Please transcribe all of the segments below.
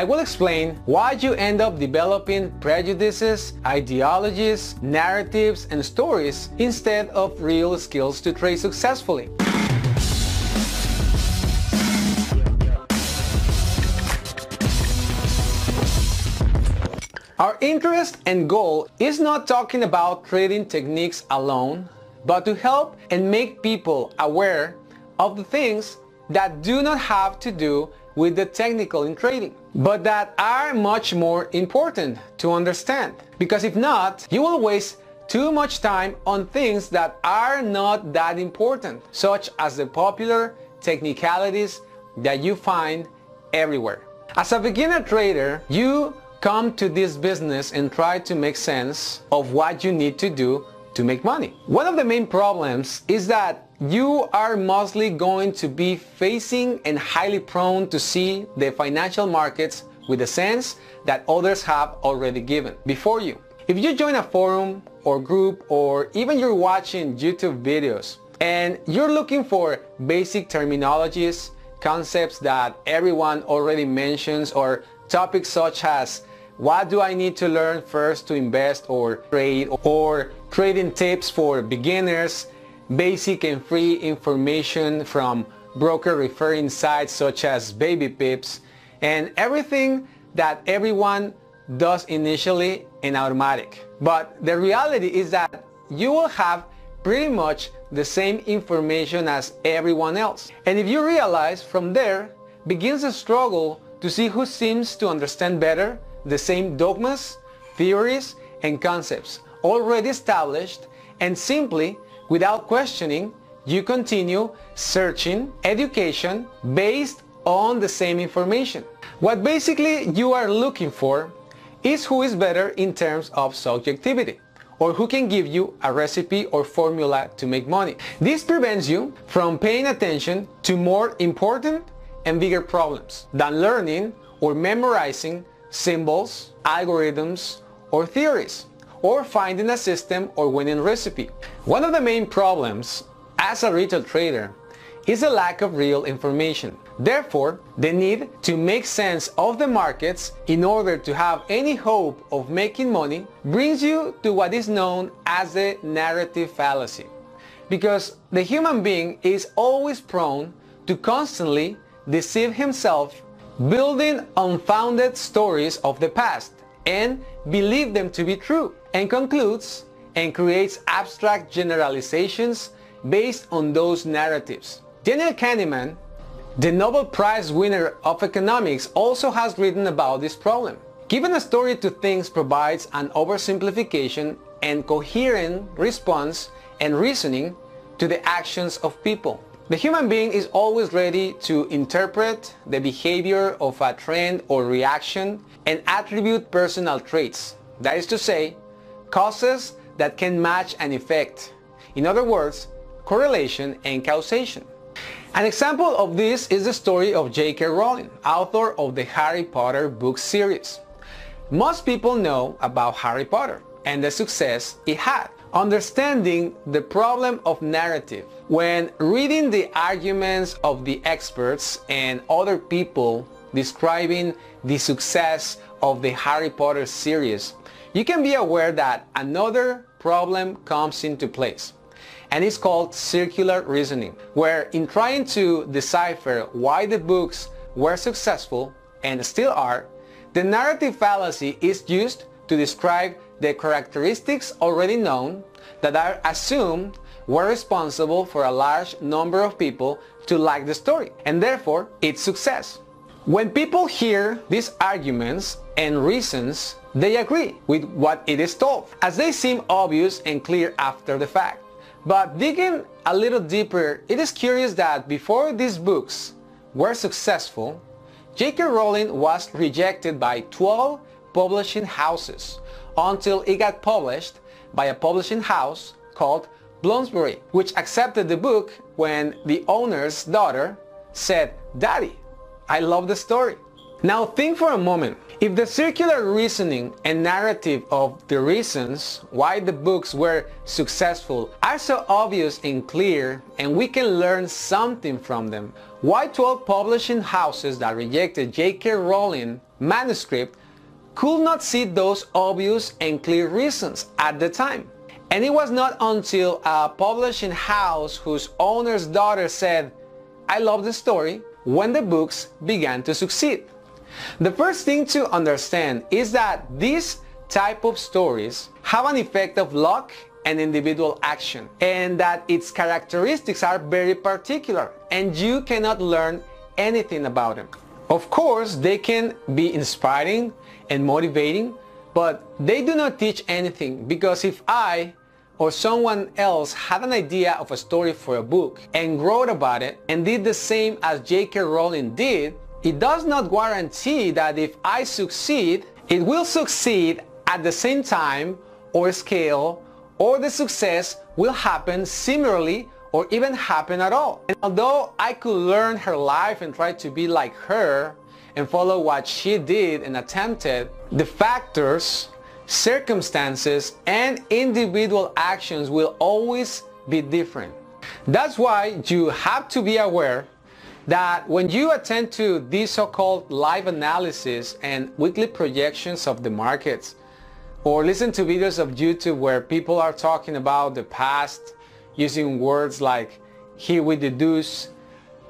I will explain why you end up developing prejudices, ideologies, narratives, and stories instead of real skills to trade successfully. Our interest and goal is not talking about trading techniques alone, but to help and make people aware of the things that do not have to do with the technical in trading, but that are much more important to understand. Because if not, you will waste too much time on things that are not that important, such as the popular technicalities that you find everywhere. As a beginner trader, you come to this business and try to make sense of what you need to do to make money. One of the main problems is that you are mostly going to be facing and highly prone to see the financial markets with the sense that others have already given before you. If you join a forum or group or even you're watching YouTube videos and you're looking for basic terminologies, concepts that everyone already mentions or topics such as what do I need to learn first to invest or trade or trading tips for beginners, basic and free information from broker referring sites such as Baby Pips, and everything that everyone does initially in automatic. But the reality is that you will have pretty much the same information as everyone else. And if you realize from there begins the struggle to see who seems to understand better the same dogmas, theories, and concepts already established and simply, without questioning, you continue searching education based on the same information. What basically you are looking for is who is better in terms of subjectivity or who can give you a recipe or formula to make money. This prevents you from paying attention to more important and bigger problems than learning or memorizing symbols, algorithms, or theories, or finding a system or winning recipe. One of the main problems as a retail trader is a lack of real information. Therefore, the need to make sense of the markets in order to have any hope of making money brings you to what is known as the narrative fallacy. Because the human being is always prone to constantly deceive himself building unfounded stories of the past and believe them to be true and concludes and creates abstract generalizations based on those narratives. Daniel Kahneman, the Nobel Prize winner of economics, also has written about this problem. Giving a story to things provides an oversimplification and coherent response and reasoning to the actions of people. The human being is always ready to interpret the behavior of a trend or reaction and attribute personal traits. That is to say, causes that can match an effect. In other words, correlation and causation. An example of this is the story of J.K. Rowling, author of the Harry Potter book series. Most people know about Harry Potter and the success it had. Understanding the problem of narrative. When reading the arguments of the experts and other people describing the success of the Harry Potter series, you can be aware that another problem comes into place and it's called circular reasoning, where in trying to decipher why the books were successful and still are, the narrative fallacy is used to describe the characteristics already known that are assumed were responsible for a large number of people to like the story and therefore its success. When people hear these arguments and reasons, they agree with what it is told, as they seem obvious and clear after the fact. But digging a little deeper, it is curious that before these books were successful, J.K. Rowling was rejected by 12 publishing houses until it got published by a publishing house called Bloomsbury, which accepted the book when the owner's daughter said, Daddy, I love the story. Now think for a moment. If the circular reasoning and narrative of the reasons why the books were successful are so obvious and clear and we can learn something from them, why 12 publishing houses that rejected J.K. Rowling manuscript could not see those obvious and clear reasons at the time? And it was not until a publishing house whose owner's daughter said, I love the story, when the books began to succeed. The first thing to understand is that these type of stories have an effect of luck and individual action and that its characteristics are very particular and you cannot learn anything about them. Of course, they can be inspiring and motivating, but they do not teach anything because if I or someone else had an idea of a story for a book and wrote about it and did the same as J.K. Rowling did, it does not guarantee that if I succeed, it will succeed at the same time or scale or the success will happen similarly or even happen at all. And although I could learn her life and try to be like her and follow what she did and attempted, the factors circumstances and individual actions will always be different. That's why you have to be aware that when you attend to these so-called live analysis and weekly projections of the markets or listen to videos of YouTube where people are talking about the past using words like here we deduce,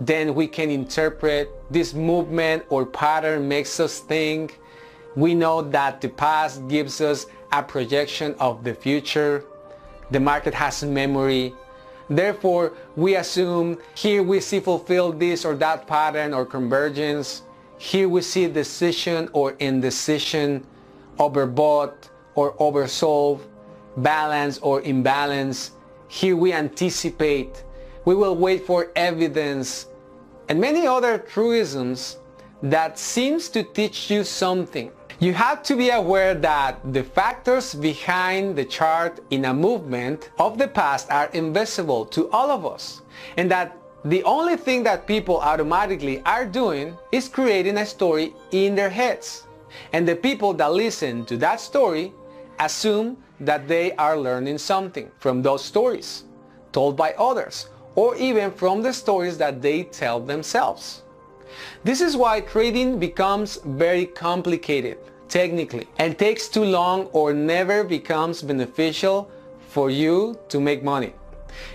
then we can interpret this movement or pattern makes us think we know that the past gives us a projection of the future. The market has memory. Therefore, we assume here we see fulfilled this or that pattern or convergence. Here we see decision or indecision, overbought or oversold, balance or imbalance. Here we anticipate. We will wait for evidence and many other truisms that seems to teach you something. You have to be aware that the factors behind the chart in a movement of the past are invisible to all of us and that the only thing that people automatically are doing is creating a story in their heads. And the people that listen to that story assume that they are learning something from those stories told by others or even from the stories that they tell themselves. This is why trading becomes very complicated technically and takes too long or never becomes beneficial for you to make money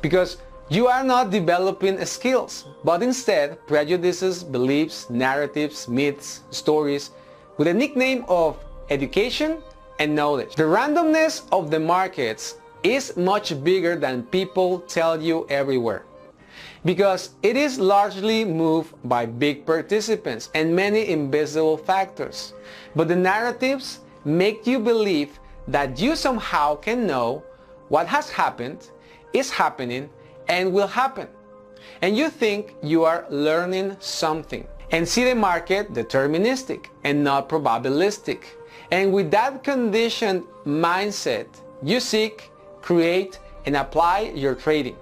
because you are not developing skills but instead prejudices, beliefs, narratives, myths, stories with a nickname of education and knowledge. The randomness of the markets is much bigger than people tell you everywhere because it is largely moved by big participants and many invisible factors. But the narratives make you believe that you somehow can know what has happened, is happening, and will happen. And you think you are learning something and see the market deterministic and not probabilistic. And with that conditioned mindset, you seek, create, and apply your trading.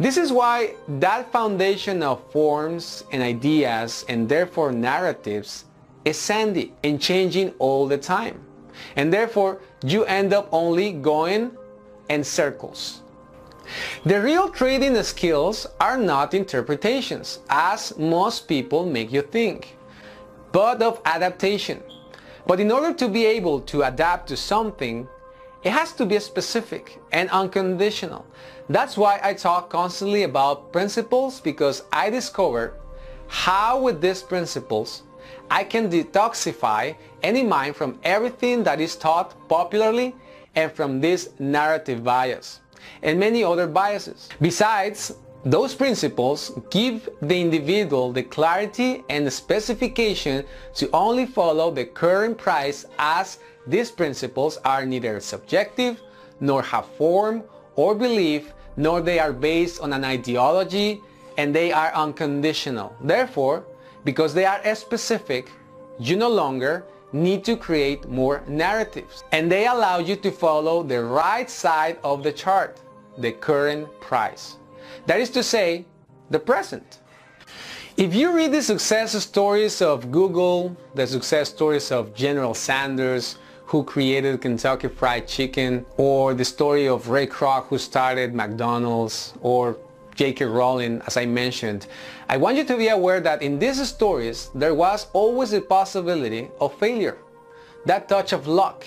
This is why that foundation of forms and ideas and therefore narratives is sandy and changing all the time. And therefore you end up only going in circles. The real trading skills are not interpretations, as most people make you think, but of adaptation. But in order to be able to adapt to something, it has to be specific and unconditional. That's why I talk constantly about principles because I discovered how with these principles I can detoxify any mind from everything that is taught popularly and from this narrative bias and many other biases. Besides, those principles give the individual the clarity and the specification to only follow the current price as these principles are neither subjective nor have form or belief nor they are based on an ideology and they are unconditional. Therefore, because they are specific, you no longer need to create more narratives. And they allow you to follow the right side of the chart, the current price. That is to say, the present. If you read the success stories of Google, the success stories of General Sanders, who created Kentucky Fried Chicken, or the story of Ray Kroc, who started McDonald's, or J.K. Rowling, as I mentioned, I want you to be aware that in these stories, there was always a possibility of failure, that touch of luck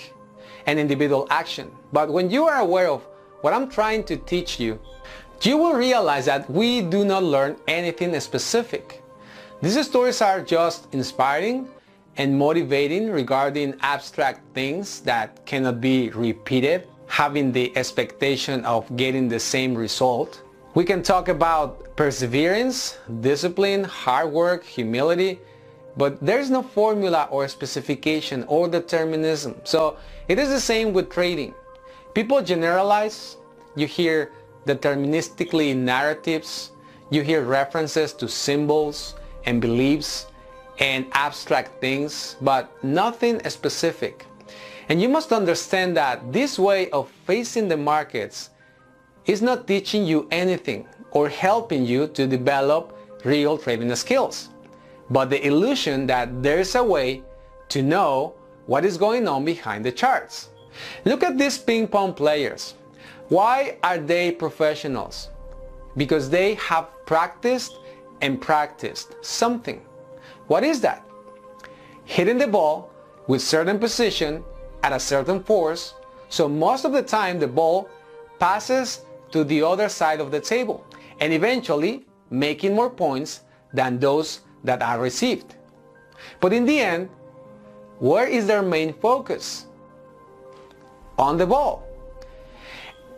and individual action. But when you are aware of what I'm trying to teach you, you will realize that we do not learn anything specific. These stories are just inspiring and motivating regarding abstract things that cannot be repeated, having the expectation of getting the same result. We can talk about perseverance, discipline, hard work, humility, but there is no formula or specification or determinism. So it is the same with trading. People generalize, you hear deterministically narratives, you hear references to symbols and beliefs, and abstract things, but nothing specific. And you must understand that this way of facing the markets is not teaching you anything or helping you to develop real trading skills, but the illusion that there is a way to know what is going on behind the charts. Look at these ping pong players. Why are they professionals? Because they have practiced and practiced something. What is that? Hitting the ball with certain position at a certain force, so most of the time the ball passes to the other side of the table and eventually making more points than those that are received. But in the end, where is their main focus? On the ball.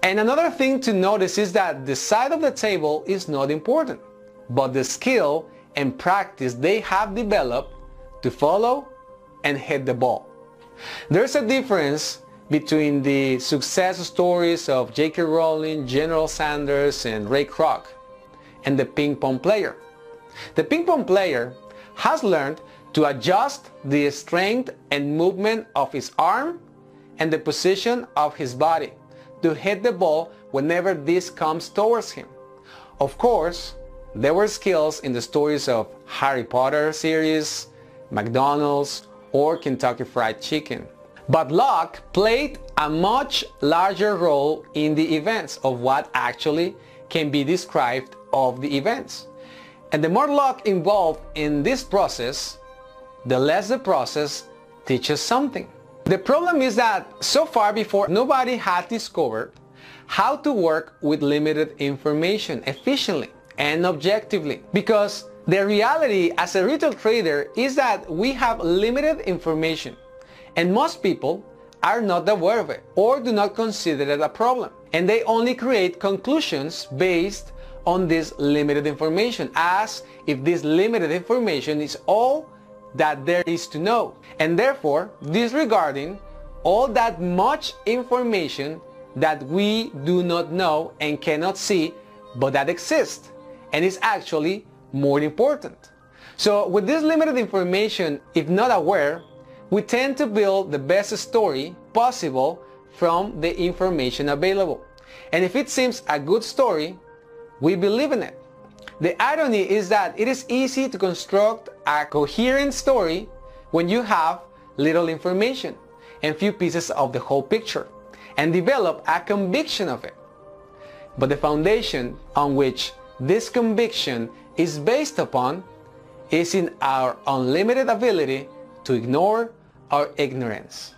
And another thing to notice is that the side of the table is not important, but the skill and practice they have developed to follow and hit the ball. There's a difference between the success stories of J.K. Rowling, General Sanders, and Ray Kroc and the ping pong player. The ping pong player has learned to adjust the strength and movement of his arm and the position of his body to hit the ball whenever this comes towards him. Of course, there were skills in the stories of Harry Potter series, McDonald's, or Kentucky Fried Chicken. But luck played a much larger role in the events of what actually can be described of the events. And the more luck involved in this process, the less the process teaches something. The problem is that so far before nobody had discovered how to work with limited information efficiently and objectively. Because the reality as a retail trader is that we have limited information. And most people are not aware of it or do not consider it a problem. And they only create conclusions based on this limited information as if this limited information is all that there is to know. And therefore disregarding all that much information that we do not know and cannot see but that exists and is actually more important. So with this limited information, if not aware, we tend to build the best story possible from the information available. And if it seems a good story, we believe in it. The irony is that it is easy to construct a coherent story when you have little information and few pieces of the whole picture and develop a conviction of it. But the foundation on which this conviction is based upon is in our unlimited ability to ignore our ignorance.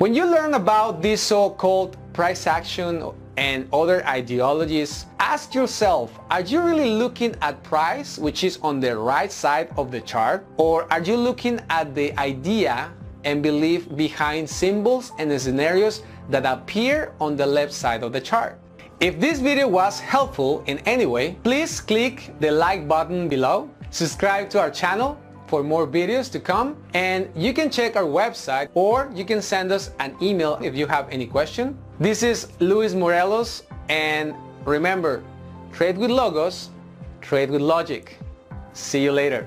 When you learn about this so-called price action and other ideologies, ask yourself, are you really looking at price, which is on the right side of the chart, or are you looking at the idea and belief behind symbols and scenarios that appear on the left side of the chart? If this video was helpful in any way, please click the like button below, subscribe to our channel for more videos to come and you can check our website or you can send us an email if you have any question. This is Luis Morelos and remember, trade with logos, trade with logic. See you later.